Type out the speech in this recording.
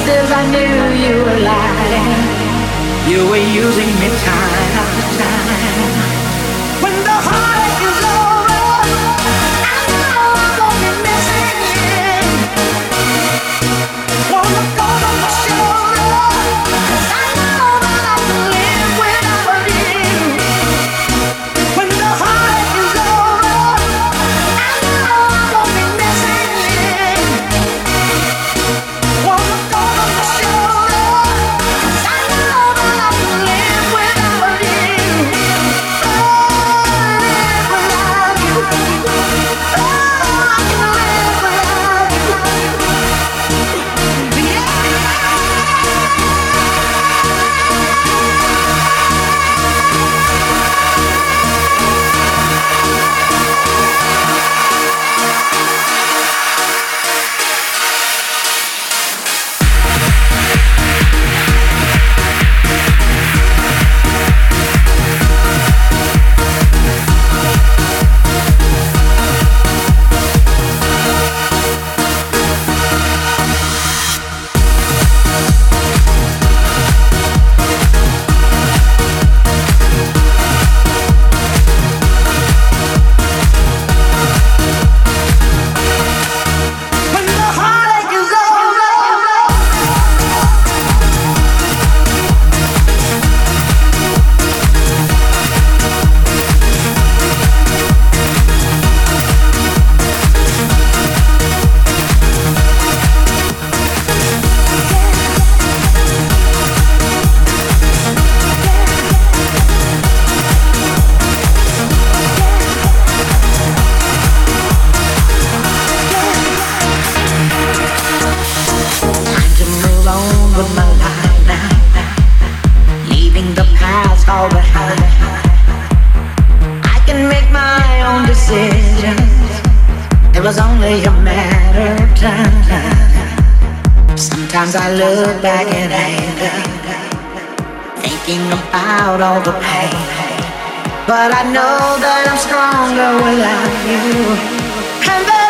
roses, I knew you were lying. You were using me time after time. thinking about all the pain. But I know that I'm stronger without you.